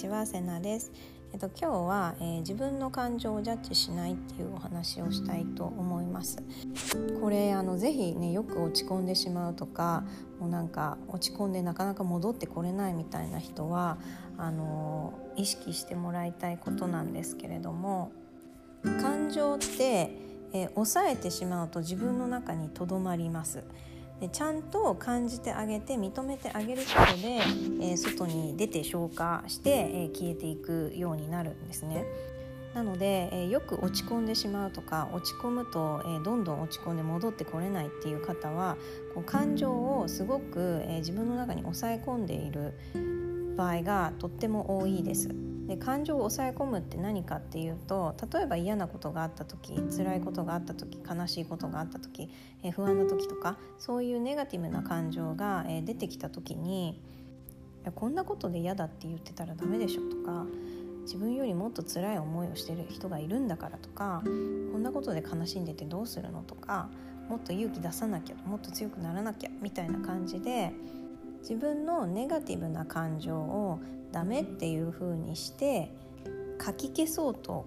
ちはセナです。えっと今日は、えー、自分の感情をジャッジしないっていうお話をしたいと思います。これあのぜひねよく落ち込んでしまうとかもうなんか落ち込んでなかなか戻ってこれないみたいな人はあの意識してもらいたいことなんですけれども感情って、えー、抑えてしまうと自分の中にとどまります。でちゃんと感じてあげて認めてあげることで、えー、外に出て消化して、えー、消えていくようになるんですね。なので、えー、よく落ち込んでしまうとか落ち込むと、えー、どんどん落ち込んで戻ってこれないっていう方はこう感情をすごく、えー、自分の中に抑え込んでいる場合がとっても多いです。で感情を抑え込むって何かっていうと例えば嫌なことがあった時辛いことがあった時悲しいことがあった時、え不安な時とかそういうネガティブな感情が、え出てきた時にこんなことで嫌だって言ってたらダメでしょとか自分よりもっと辛い思いをしてる人がいるんだからとかこんなことで悲しんでてどうするのとかもっと勇気出さなきゃもっと強くならなきゃみたいな感じで自分のネガティブな感情をダメっていう風にして書き消そうと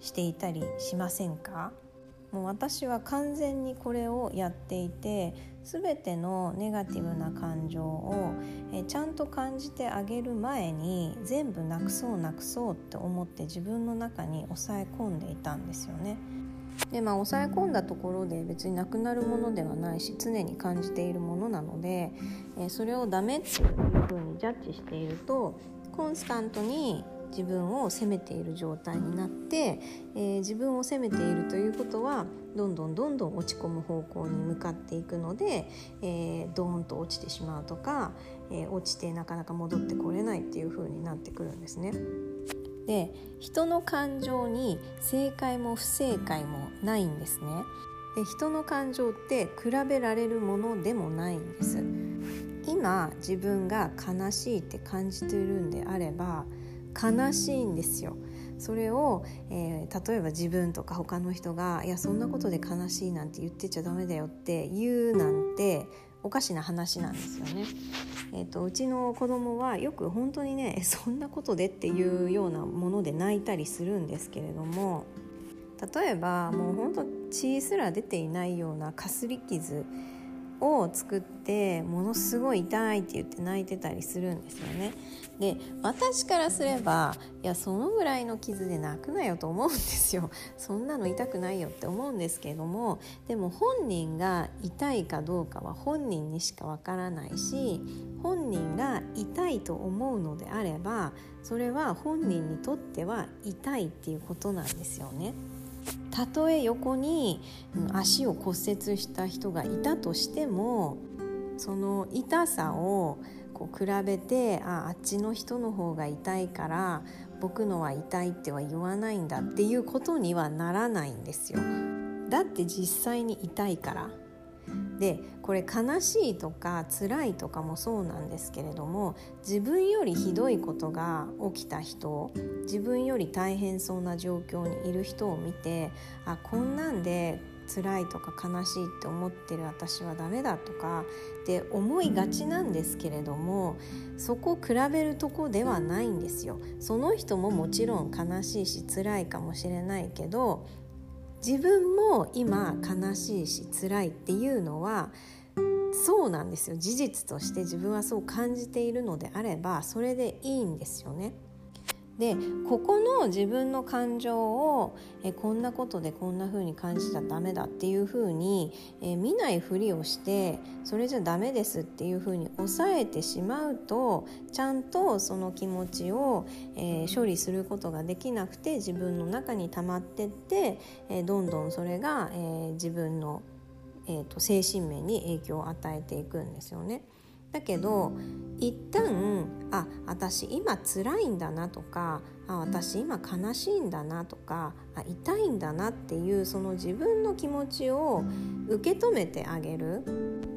していたりしませんか？もう私は完全にこれをやっていて全てのネガティブな感情をえちゃんと感じてあげる前に全部なくそうなくそうって思って自分の中に抑え込んでいたんですよね。でまあ抑え込んだところで別になくなるものではないし常に感じているものなので、えそれをダメっていうふうにジャッジしているとコンスタントに自分を責めている状態になって、えー、自分を責めているということはどんどんどんどん落ち込む方向に向かっていくので、えー、ドーンと落ちてしまうとか、えー、落ちてなかなか戻ってこれないっていう風になってくるんですね。で人の感情に正解も不正解もないんですね。で人の感情って比べられるものでもないんです。今自分が悲しいって感じているんであれば悲しいんですよ。それを、えー、例えば自分とか他の人が「いやそんなことで悲しいなんて言ってちゃダメだよ」って言うなんておかしな話なんですよね。えーと、うちの子供はよく本当にね そんなことでっていうようなもので泣いたりするんですけれども例えばもう本当血すら出ていないようなかすり傷を作ってものすごい痛いって言って泣いてたりするんですよね。で私からすればいやそのぐらいの傷で泣くなよと思うんですよそんなの痛くないよって思うんですけれどもでも本人が痛いかどうかは本人にしかわからないし本人が痛いと思うのであればそれは本人にとっては痛いっていうことなんですよね。たとえ横に足を骨折した人がいたとしてもその痛さをこう比べてああっちの人の方が痛いから僕のは痛いっては言わないんだっていうことにはならないんですよ。だって実際に痛いから。でこれ悲しいとか辛いとかもそうなんですけれども自分よりひどいことが起きた人自分より大変そうな状況にいる人を見てあこんなんで辛いとか悲しいって思ってる私はダメだとかって思いがちなんですけれどもそこ比べるとこではないんですよ。その人ももちろん悲しいし辛いかもしれないけど自分も今悲しいし辛いっていうのはそうなんですよ事実として自分はそう感じているのであればそれでいいんですよね。でここの自分の感情をえこんなことでこんな風に感じちゃダメだっていう風にえ見ないふりをしてそれじゃダメですっていう風に抑えてしまうとちゃんとその気持ちを、え処理することができなくて自分の中に溜まってって、えどんどんそれが、え自分の、えーと精神面に影響を与えていくんですよね。だけど一旦あ私今辛いんだなとかあ私今悲しいんだなとかあ痛いんだなっていうその自分の気持ちを受け止めてあげる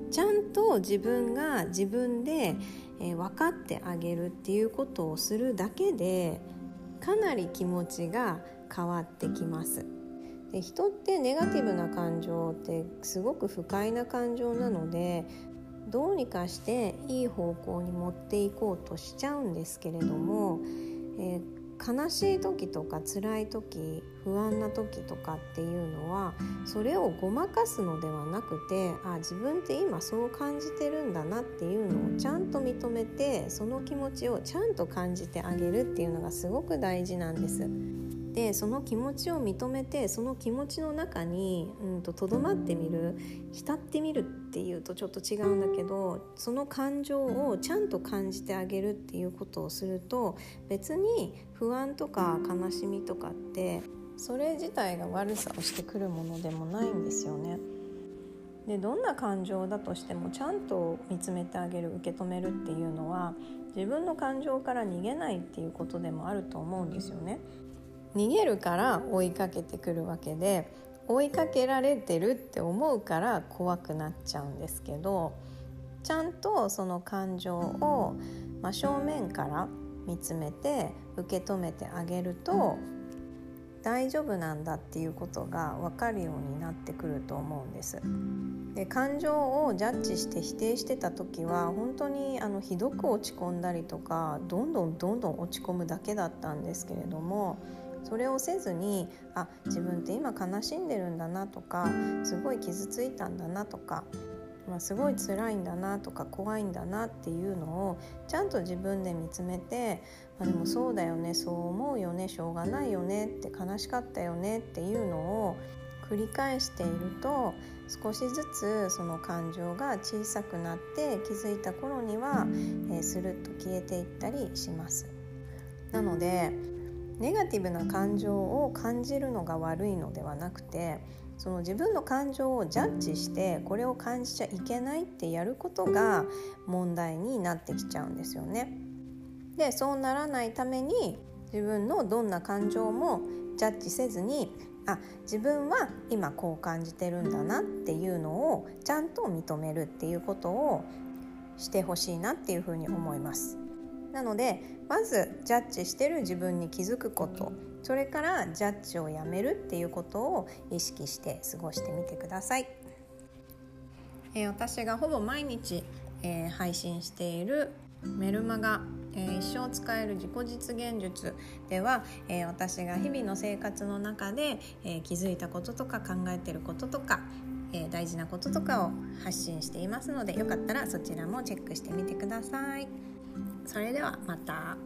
ちゃんと自分が自分で、えー、分かってあげるっていうことをするだけでかなり気持ちが変わってきます。で人ってネガティブな感情ってすごく不快な感情なのでどうにかしていい方向に持っていこうとしちゃうんですけれども、えー悲しい時とか辛い時不安な時とかっていうのはそれをごまかすのではなくてあ自分って今そう感じてるんだなっていうのをちゃんと認めてその気持ちをちゃんと感じてあげるっていうのがすごく大事なんです。でその気持ちを認めてその気持ちの中にとど、まってみる浸ってみるっていうとちょっと違うんだけどその感情をちゃんと感じてあげるっていうことをすると別に不安とか悲しみとかってそれ自体が悪さをしてくるものでもないんですよね。でどんな感情だとしてもちゃんと見つめてあげる受け止めるっていうのは自分の感情から逃げないっていうことでもあると思うんですよね。逃げるから追いかけてくるわけで追いかけられてるって思うから怖くなっちゃうんですけどちゃんとその感情を真正面から見つめて受け止めてあげると大丈夫なんだっていうことが分かるようになってくると思うんです。で感情をジャッジして否定してた時は本当にあのひどく落ち込んだりとかどんどんどんどん落ち込むだけだったんですけれどもそれをせずにあ自分って今悲しんでるんだなとかすごい傷ついたんだなとか、まあ、すごい辛いんだなとか怖いんだなっていうのをちゃんと自分で見つめて、まあ、でもそうだよねそう思うよねしょうがないよねって悲しかったよねっていうのを繰り返していると少しずつその感情が小さくなって気づいた頃には、えー、スルッと消えていったりします。なのでネガティブな感情を感じるのが悪いのではなくてその自分の感情をジャッジしてこれを感じちゃいけないってやることが問題になってきちゃうんですよね。でそうならないために自分のどんな感情もジャッジせずにあ自分は今こう感じてるんだなっていうのをちゃんと認めるっていうことをしてほしいなっていうふうに思います。なのでまずジャッジしてる自分に気づくことそれからジャッジをやめるっていうことを意識して過ごしてみてください。えー、私がほぼ毎日、えー、配信しているメルマガえー、一生使える自己実現術では、えー、私が日々の生活の中で、えー、気づいたこととか考えてることとか、え大事なこととかを発信していますのでよかったらそちらもチェックしてみてください。それではまた。